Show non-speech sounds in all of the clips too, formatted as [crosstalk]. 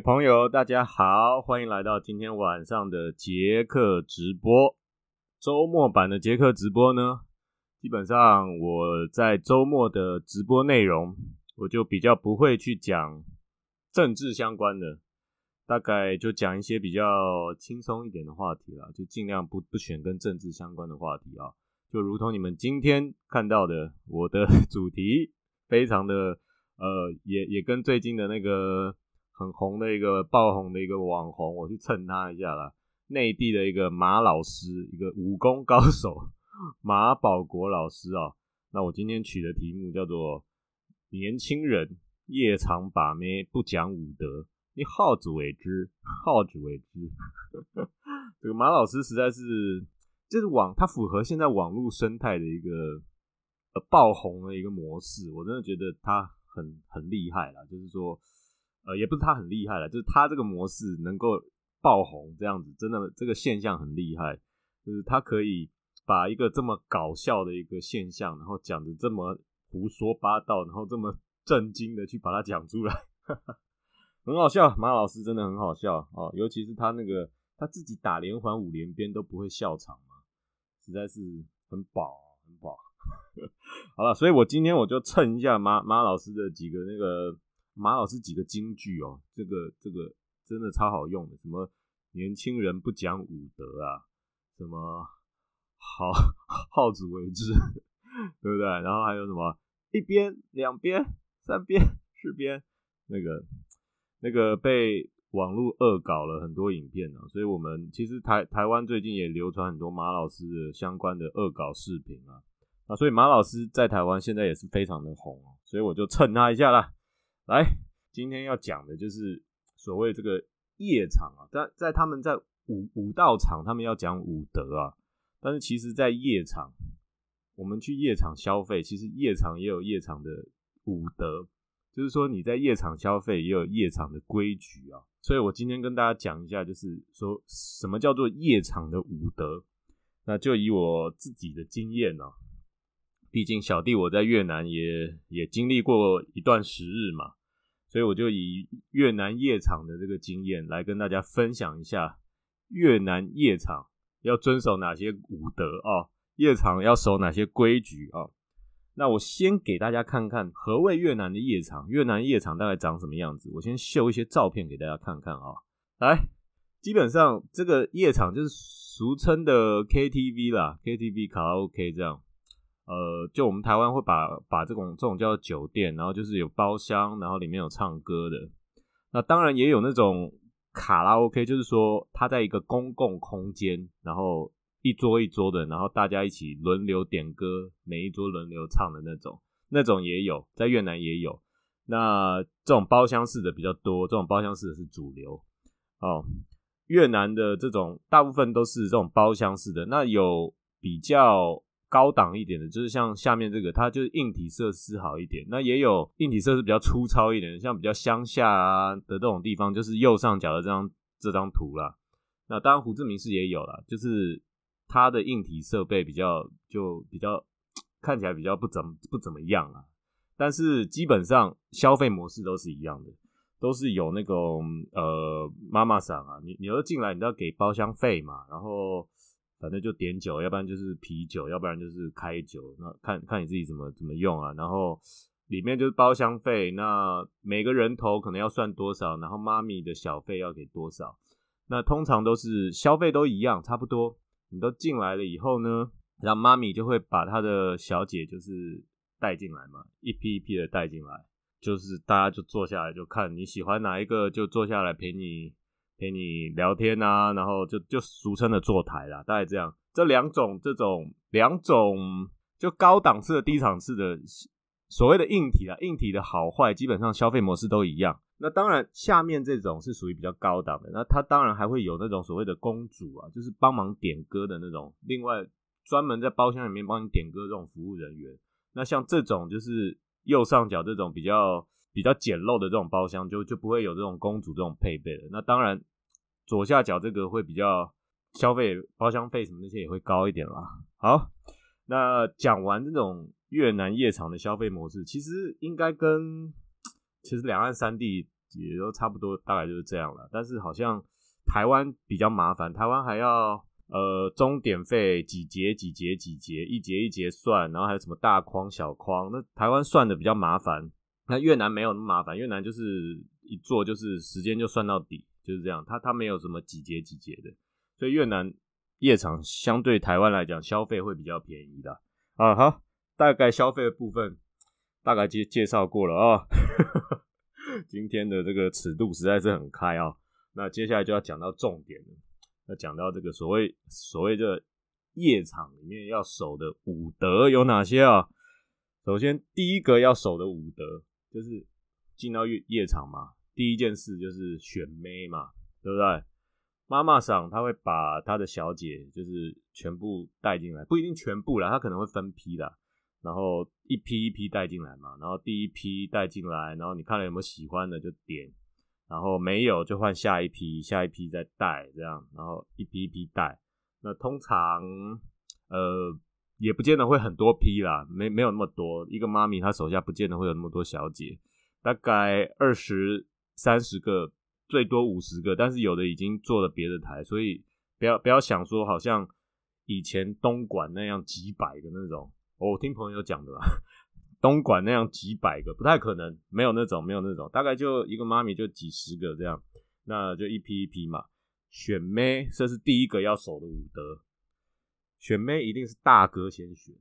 朋友，大家好，欢迎来到今天晚上的杰克直播。周末版的杰克直播呢，基本上我在周末的直播内容，我就比较不会去讲政治相关的，大概就讲一些比较轻松一点的话题啦，就尽量不不选跟政治相关的话题啊。就如同你们今天看到的，我的主题非常的呃，也也跟最近的那个。很红的一个爆红的一个网红，我去蹭他一下啦。内地的一个马老师，一个武功高手马保国老师啊。那我今天取的题目叫做“年轻人夜场把妹不讲武德，你好自为之，好自为之。[laughs] ”这个马老师实在是，就是网，他符合现在网络生态的一个呃爆红的一个模式。我真的觉得他很很厉害啦，就是说。呃，也不是他很厉害了，就是他这个模式能够爆红这样子，真的这个现象很厉害，就是他可以把一个这么搞笑的一个现象，然后讲的这么胡说八道，然后这么 [laughs] 震惊的去把它讲出来，[laughs] 很好笑。马老师真的很好笑哦，尤其是他那个他自己打连环五连鞭都不会笑场嘛，实在是很饱很饱。[laughs] 好了，所以我今天我就蹭一下马马老师的几个那个。马老师几个金句哦，这个这个真的超好用的，什么年轻人不讲武德啊，什么好好自为之，[laughs] 对不对？然后还有什么一边、两边、三边、四边，那个那个被网络恶搞了很多影片呢，所以我们其实台台湾最近也流传很多马老师的相关的恶搞视频啊，啊，所以马老师在台湾现在也是非常的红哦，所以我就蹭他一下啦。来，今天要讲的就是所谓这个夜场啊，在在他们在武武道场，他们要讲武德啊，但是其实，在夜场，我们去夜场消费，其实夜场也有夜场的武德，就是说你在夜场消费也有夜场的规矩啊。所以我今天跟大家讲一下，就是说什么叫做夜场的武德，那就以我自己的经验呢，毕竟小弟我在越南也也经历过一段时日嘛。所以我就以越南夜场的这个经验来跟大家分享一下越南夜场要遵守哪些武德啊，夜场要守哪些规矩啊。那我先给大家看看何谓越南的夜场，越南夜场大概长什么样子。我先秀一些照片给大家看看啊。来，基本上这个夜场就是俗称的 KTV 啦，KTV 卡拉 OK 这样。呃，就我们台湾会把把这种这种叫酒店，然后就是有包厢，然后里面有唱歌的。那当然也有那种卡拉 OK，就是说它在一个公共空间，然后一桌一桌的，然后大家一起轮流点歌，每一桌轮流唱的那种，那种也有，在越南也有。那这种包厢式的比较多，这种包厢式的是主流哦。越南的这种大部分都是这种包厢式的，那有比较。高档一点的，就是像下面这个，它就是硬体设施好一点。那也有硬体设施比较粗糙一点，像比较乡下啊的这种地方，就是右上角的这张这张图啦。那当然胡志明市也有啦，就是它的硬体设备比较就比较看起来比较不怎么不怎么样啊。但是基本上消费模式都是一样的，都是有那种呃妈妈桑啊，你你要进来，你都要给包厢费嘛，然后。反正就点酒，要不然就是啤酒，要不然就是开酒，那看看你自己怎么怎么用啊。然后里面就是包厢费，那每个人头可能要算多少，然后妈咪的小费要给多少。那通常都是消费都一样，差不多。你都进来了以后呢，然后妈咪就会把她的小姐就是带进来嘛，一批一批的带进来，就是大家就坐下来就看你喜欢哪一个，就坐下来陪你。陪你聊天啊，然后就就俗称的坐台啦，大概这样。这两种这种两种就高档次的低档次的所谓的硬体啊，硬体的好坏基本上消费模式都一样。那当然下面这种是属于比较高档的，那它当然还会有那种所谓的公主啊，就是帮忙点歌的那种，另外专门在包厢里面帮你点歌这种服务人员。那像这种就是右上角这种比较。比较简陋的这种包厢就就不会有这种公主这种配备了。那当然，左下角这个会比较消费包厢费什么那些也会高一点啦。好，那讲完这种越南夜场的消费模式，其实应该跟其实两岸三地也都差不多，大概就是这样了。但是好像台湾比较麻烦，台湾还要呃钟点费几节几节几节，一节一节算，然后还有什么大框小框，那台湾算的比较麻烦。那越南没有那么麻烦，越南就是一做就是时间就算到底，就是这样。他他没有什么几节几节的，所以越南夜场相对台湾来讲消费会比较便宜的啊。好，大概消费的部分大概介介绍过了啊。[laughs] 今天的这个尺度实在是很开啊，那接下来就要讲到重点了，要讲到这个所谓所谓的夜场里面要守的五德有哪些啊？首先第一个要守的五德就是进到夜夜场嘛，第一件事就是选妹嘛，对不对？妈妈桑他会把他的小姐就是全部带进来，不一定全部啦，他可能会分批的。然后一批一批带进来嘛，然后第一批带进来，然后你看了有没有喜欢的就点，然后没有就换下一批，下一批再带这样，然后一批一批带。那通常呃也不见得会很多批啦，没没有那么多，一个妈咪她手下不见得会有那么多小姐，大概二十三十个，最多五十个，但是有的已经做了别的台，所以不要不要想说好像以前东莞那样几百个那种。我听朋友讲的啦，东莞那样几百个不太可能，没有那种，没有那种，大概就一个妈咪就几十个这样，那就一批一批嘛。选妹这是第一个要守的武德，选妹一定是大哥先选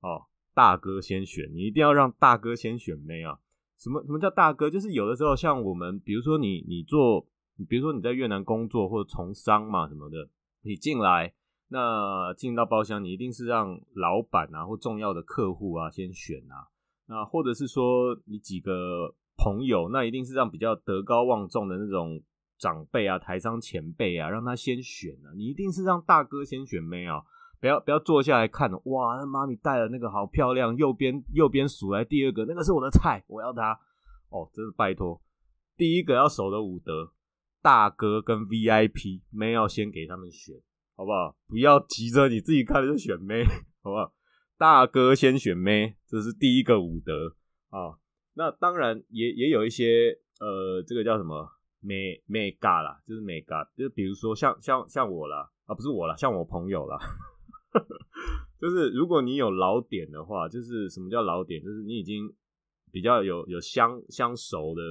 哦，大哥先选，你一定要让大哥先选妹啊。什么什么叫大哥？就是有的时候像我们，比如说你你做，比如说你在越南工作或者从商嘛什么的，你进来。那进到包厢，你一定是让老板啊或重要的客户啊先选啊，那或者是说你几个朋友，那一定是让比较德高望重的那种长辈啊、台商前辈啊，让他先选啊。你一定是让大哥先选妹啊，不要不要坐下来看，哇，那妈咪带的那个好漂亮，右边右边数来第二个，那个是我的菜，我要他。哦，真是拜托，第一个要守的武德，大哥跟 VIP 妹要先给他们选。好不好？不要急着你自己看了就选妹，好不好？大哥先选妹，这是第一个武德啊。那当然也也有一些呃，这个叫什么妹妹嘎啦，就是妹嘎，就比如说像像像我啦，啊，不是我啦，像我朋友啦，[laughs] 就是如果你有老点的话，就是什么叫老点？就是你已经比较有有相相熟的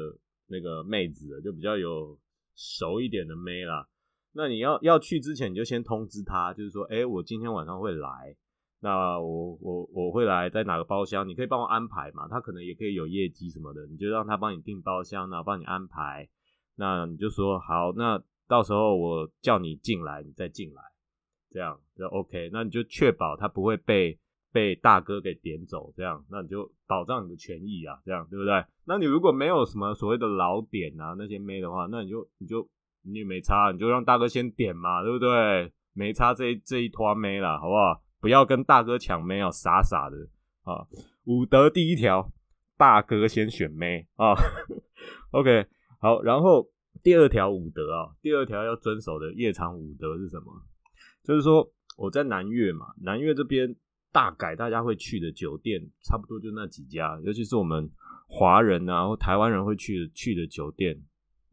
那个妹子了，就比较有熟一点的妹啦。那你要要去之前，你就先通知她，就是说，哎，我今天晚上会来，那我我我会来在哪个包厢，你可以帮我安排嘛？他可能也可以有业绩什么的，你就让他帮你订包厢，然后帮你安排。那你就说好，那到时候我叫你进来，你再进来，这样就 OK。那你就确保他不会被被大哥给点走，这样，那你就保障你的权益啊，这样对不对？那你如果没有什么所谓的老点啊那些妹的话，那你就你就。你也没差，你就让大哥先点嘛，对不对？没差这这一坨妹了，好不好？不要跟大哥抢妹哦，傻傻的啊！武德第一条，大哥先选妹啊。OK，好，然后第二条武德啊，第二条要遵守的夜场武德是什么？就是说我在南岳嘛，南岳这边大概大家会去的酒店，差不多就那几家，尤其是我们华人啊或台湾人会去去的酒店。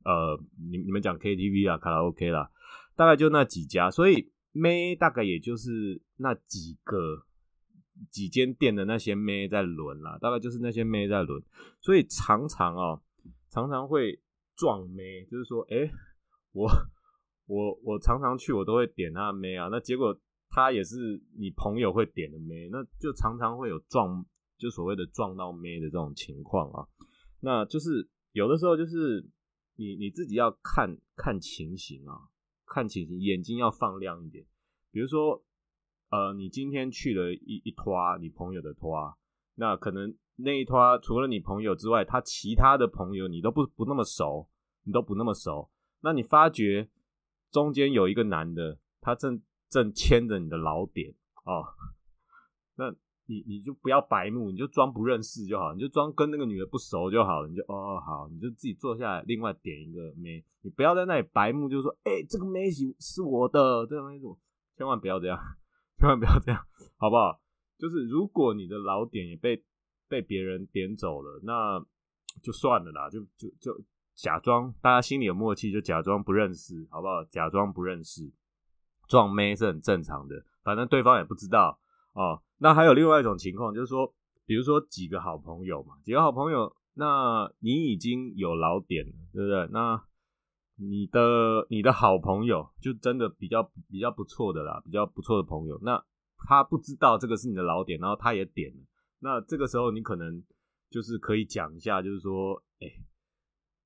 呃，你你们讲 KTV 啊，卡拉 OK 啦，大概就那几家，所以妹大概也就是那几个几间店的那些妹在轮啦，大概就是那些妹在轮，所以常常哦，常常会撞妹，就是说，哎，我我我常常去，我都会点那妹啊，那结果他也是你朋友会点的妹，那就常常会有撞，就所谓的撞到妹的这种情况啊，那就是有的时候就是。你你自己要看看情形啊，看情形，眼睛要放亮一点。比如说，呃，你今天去了一一拖你朋友的拖，那可能那一拖除了你朋友之外，他其他的朋友你都不不那么熟，你都不那么熟。那你发觉中间有一个男的，他正正牵着你的老点哦，[laughs] 那。你你就不要白目，你就装不认识就好，你就装跟那个女的不熟就好了，你就哦好，你就自己坐下来，另外点一个妹，你不要在那里白目，就说哎这个妹是是我的，这个妹子，千万不要这样，[laughs] 千万不要这样，好不好？就是如果你的老点也被被别人点走了，那就算了啦，就就就假装大家心里有默契，就假装不认识，好不好？假装不认识，撞妹是很正常的，反正对方也不知道哦。那还有另外一种情况，就是说，比如说几个好朋友嘛，几个好朋友，那你已经有老点了，对不对？那你的你的好朋友就真的比较比较不错的啦，比较不错的朋友，那他不知道这个是你的老点，然后他也点了，那这个时候你可能就是可以讲一下，就是说，哎，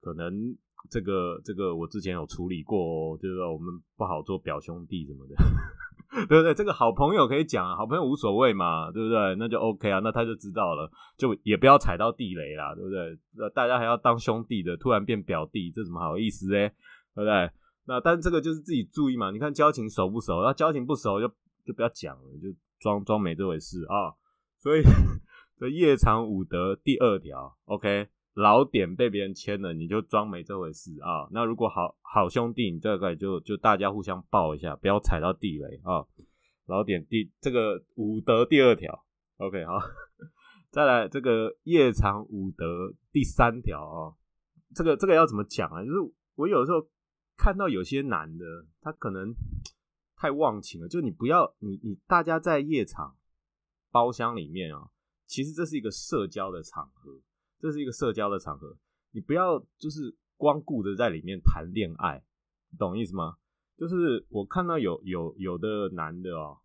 可能这个这个我之前有处理过，就是说我们不好做表兄弟什么的。[laughs] 对不对？这个好朋友可以讲，好朋友无所谓嘛，对不对？那就 OK 啊，那他就知道了，就也不要踩到地雷啦，对不对？那大家还要当兄弟的，突然变表弟，这怎么好意思哎？对不对？那但这个就是自己注意嘛。你看交情熟不熟？那交情不熟就就不要讲了，就装装没这回事啊。所以 [laughs] 这夜长五德第二条，OK。老点被别人签了，你就装没这回事啊。那如果好好兄弟，你这个就就大家互相抱一下，不要踩到地雷啊。老点第这个五德第二条，OK 好。[laughs] 再来这个夜场五德第三条啊，这个这个要怎么讲啊？就是我有时候看到有些男的，他可能 [tsk] 太忘情了，就你不要你你大家在夜场包厢里面啊，其实这是一个社交的场合。这是一个社交的场合，你不要就是光顾着在里面谈恋爱，懂意思吗？就是我看到有有有的男的哦，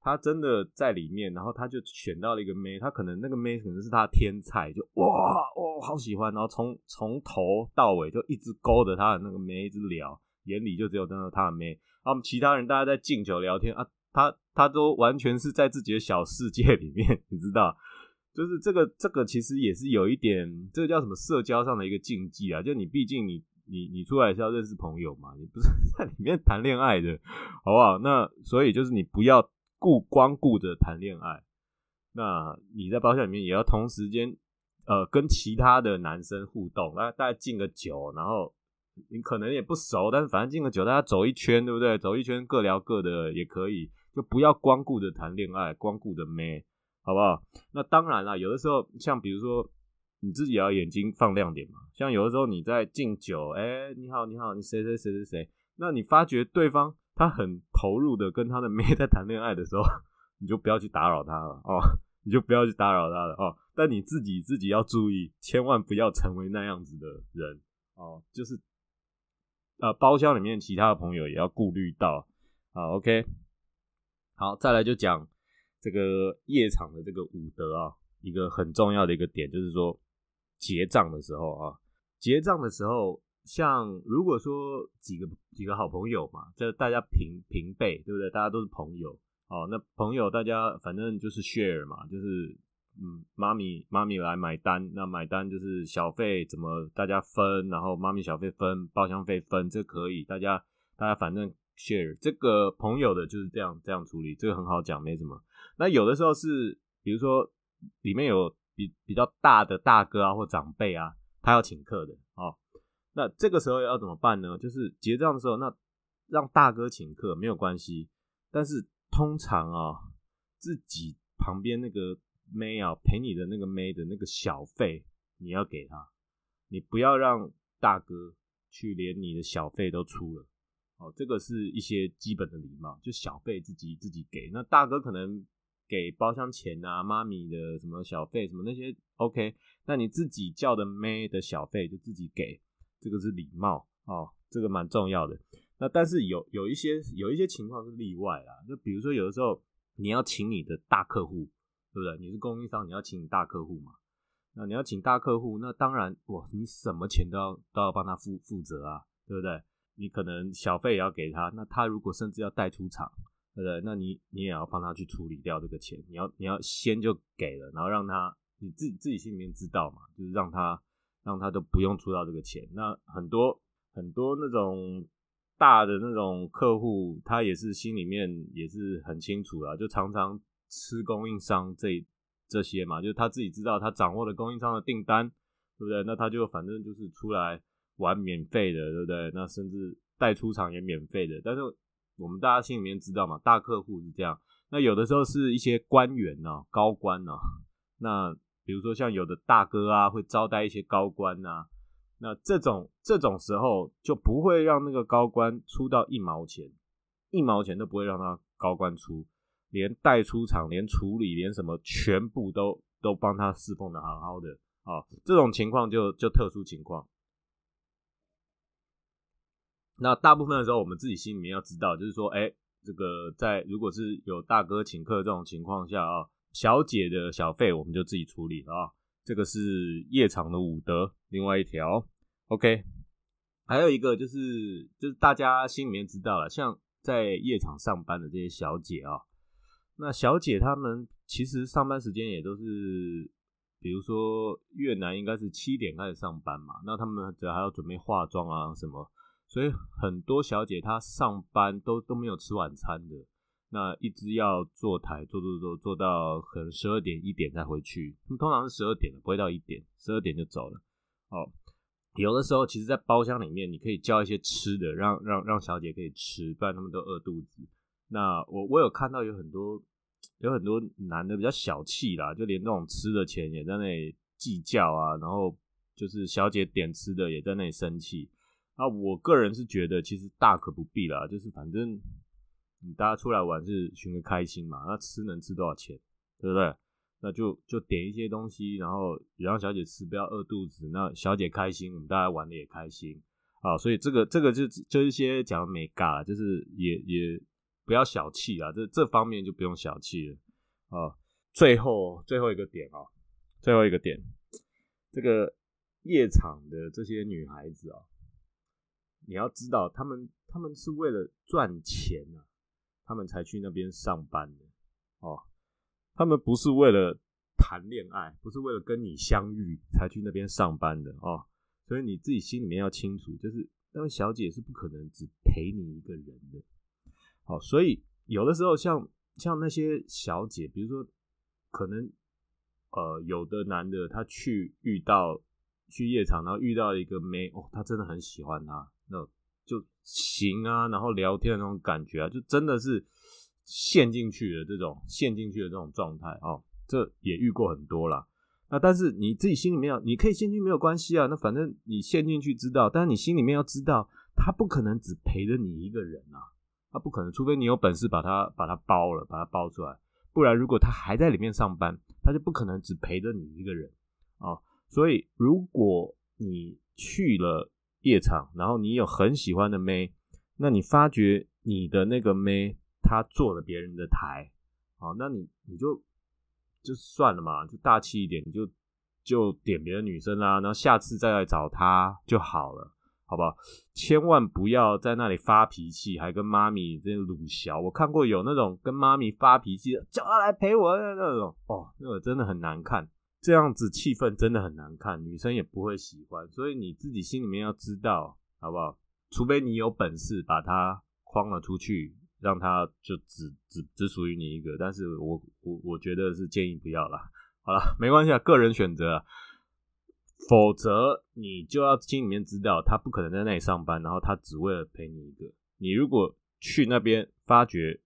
他真的在里面，然后他就选到了一个妹，他可能那个妹可能是他天菜，就哇哦好喜欢，然后从从头到尾就一直勾着他的那个妹一直聊，眼里就只有那个他的妹，然后其他人大家在敬酒聊天啊，他他都完全是在自己的小世界里面，[laughs] 你知道。就是这个，这个其实也是有一点，这个叫什么社交上的一个禁忌啊。就你毕竟你你你出来是要认识朋友嘛，你不是 [laughs] 在里面谈恋爱的，好不好？那所以就是你不要顾光顾着谈恋爱，那你在包厢里面也要同时间呃跟其他的男生互动，那大家敬个酒，然后你可能也不熟，但是反正敬个酒，大家走一圈，对不对？走一圈各聊各的也可以，就不要光顾着谈恋爱，光顾着妹。好不好？那当然啦，有的时候像比如说你自己要眼睛放亮点嘛。像有的时候你在敬酒，哎，你好，你好，你谁谁谁谁谁，那你发觉对方他很投入的跟他的妹在谈恋爱的时候，[laughs] 你就不要去打扰他了哦，你就不要去打扰他了哦。但你自己自己要注意，千万不要成为那样子的人哦。就是呃，包厢里面其他的朋友也要顾虑到。好，OK，好，再来就讲。这个夜场的这个武德啊，一个很重要的一个点就是说，结账的时候啊，结账的时候，像如果说几个几个好朋友嘛，就大家平平辈，对不对？大家都是朋友哦，那朋友大家反正就是 share 嘛，就是嗯，妈咪妈咪来买单，那买单就是小费怎么大家分，然后妈咪小费分，包厢费分，这可以，大家大家反正 share，这个朋友的就是这样这样处理，这个很好讲，没什么。那有的时候是，比如说里面有比比较大的大哥啊或长辈啊，他要请客的哦。那这个时候要怎么办呢？就是结账的时候，那让大哥请客没有关系，但是通常啊，自己旁边那个妹啊陪你的那个妹的那个小费你要给他，你不要让大哥去连你的小费都出了哦。这个是一些基本的礼貌，就小费自己自己给，那大哥可能。给包厢钱啊，妈咪的什么小费什么那些，OK。那你自己叫的妹的小费就自己给，这个是礼貌哦，这个蛮重要的。那但是有有一些有一些情况是例外啊，就比如说有的时候你要请你的大客户，对不对？你是供应商，你要请大客户嘛？那你要请大客户，那当然哇，你什么钱都要都要帮他负负责啊，对不对？你可能小费也要给他，那他如果甚至要带出场。对不对？那你你也要帮他去处理掉这个钱，你要你要先就给了，然后让他你自己自己心里面知道嘛，就是让他让他都不用出到这个钱。那很多很多那种大的那种客户，他也是心里面也是很清楚啊，就常常吃供应商这这些嘛，就他自己知道他掌握了供应商的订单，对不对？那他就反正就是出来玩免费的，对不对？那甚至带出场也免费的，但是。我们大家心里面知道嘛，大客户是这样。那有的时候是一些官员呢，高官呢。那比如说像有的大哥啊，会招待一些高官呐。那这种这种时候就不会让那个高官出到一毛钱，一毛钱都不会让他高官出，连带出场、连处理、连什么全部都都帮他侍奉的好好的啊。这种情况就就特殊情况。那大部分的时候，我们自己心里面要知道，就是说，哎，这个在如果是有大哥请客这种情况下啊，小姐的小费我们就自己处理了啊。这个是夜场的武德，另外一条，OK，还有一个就是就是大家心里面知道了，像在夜场上班的这些小姐啊，那小姐她们其实上班时间也都是，比如说越南应该是七点开始上班嘛，那他们只要还要准备化妆啊什么。所以很多小姐她上班都都没有吃晚餐的，那一直要坐台坐坐坐坐到可能十二点一点才回去。他们通常是十二点不会到一点，十二点就走了。哦，有的时候其实，在包厢里面你可以叫一些吃的，让让让小姐可以吃，不然他们都饿肚子。那我我有看到有很多有很多男的比较小气啦，就连这种吃的钱也在那里计较啊，然后就是小姐点吃的也在那里生气。啊，我个人是觉得其实大可不必啦，就是反正你大家出来玩是寻个开心嘛，那吃能吃多少钱，对不对？那就就点一些东西，然后也让小姐吃，不要饿肚子。那小姐开心，我们大家玩的也开心啊。所以这个这个就就一些讲没尬，就是也也不要小气啊，这这方面就不用小气了啊。最后最后一个点啊，最后一个点，这个夜场的这些女孩子啊。你要知道，他们他们是为了赚钱啊，他们才去那边上班的哦。他们不是为了谈恋爱，不是为了跟你相遇才去那边上班的哦。所以你自己心里面要清楚，就是那位小姐是不可能只陪你一个人的。好，所以有的时候像像那些小姐，比如说可能呃有的男的他去遇到去夜场，然后遇到一个妹哦，他真的很喜欢她。那就行啊，然后聊天的那种感觉啊，就真的是陷进去的这种陷进去的这种状态哦，这也遇过很多啦。那但是你自己心里面要，你可以陷进去没有关系啊。那反正你陷进去知道，但是你心里面要知道，他不可能只陪着你一个人啊，他不可能，除非你有本事把他把他包了，把他包出来，不然如果他还在里面上班，他就不可能只陪着你一个人啊。所以如果你去了。夜场，然后你有很喜欢的妹，那你发觉你的那个妹她坐了别人的台，好，那你你就就算了嘛，就大气一点，你就就点别的女生啦，然后下次再来找她就好了，好不好？千万不要在那里发脾气，还跟妈咪这鲁小。我看过有那种跟妈咪发脾气，叫她来陪我的那种，哦，那个真的很难看。这样子气氛真的很难看，女生也不会喜欢，所以你自己心里面要知道，好不好？除非你有本事把它框了出去，让它就只只只属于你一个，但是我我我觉得是建议不要了。好了，没关系啊，个人选择。否则你就要心里面知道，他不可能在那里上班，然后他只为了陪你一个。你如果去那边发觉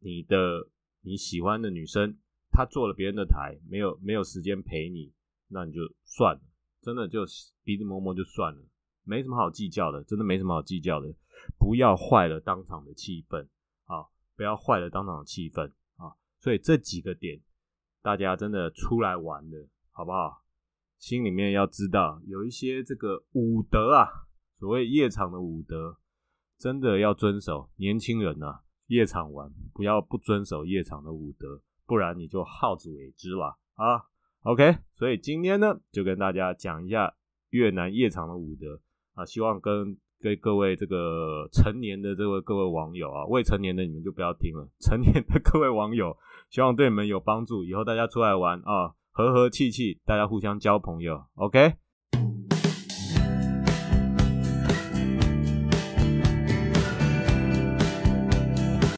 你的你喜欢的女生。他坐了别人的台，没有没有时间陪你，那你就算了，真的就鼻子摸摸就算了，没什么好计较的，真的没什么好计较的，不要坏了当场的气氛啊，不要坏了当场的气氛啊，所以这几个点，大家真的出来玩的好不好？心里面要知道有一些这个武德啊，所谓夜场的武德，真的要遵守。年轻人啊，夜场玩不要不遵守夜场的武德。不然你就好自为之了啊！OK，所以今天呢，就跟大家讲一下越南夜场的武德啊，希望跟跟各位这个成年的这位各位网友啊，未成年的你们就不要听了，成年的各位网友，希望对你们有帮助，以后大家出来玩啊，和和气气，大家互相交朋友，OK。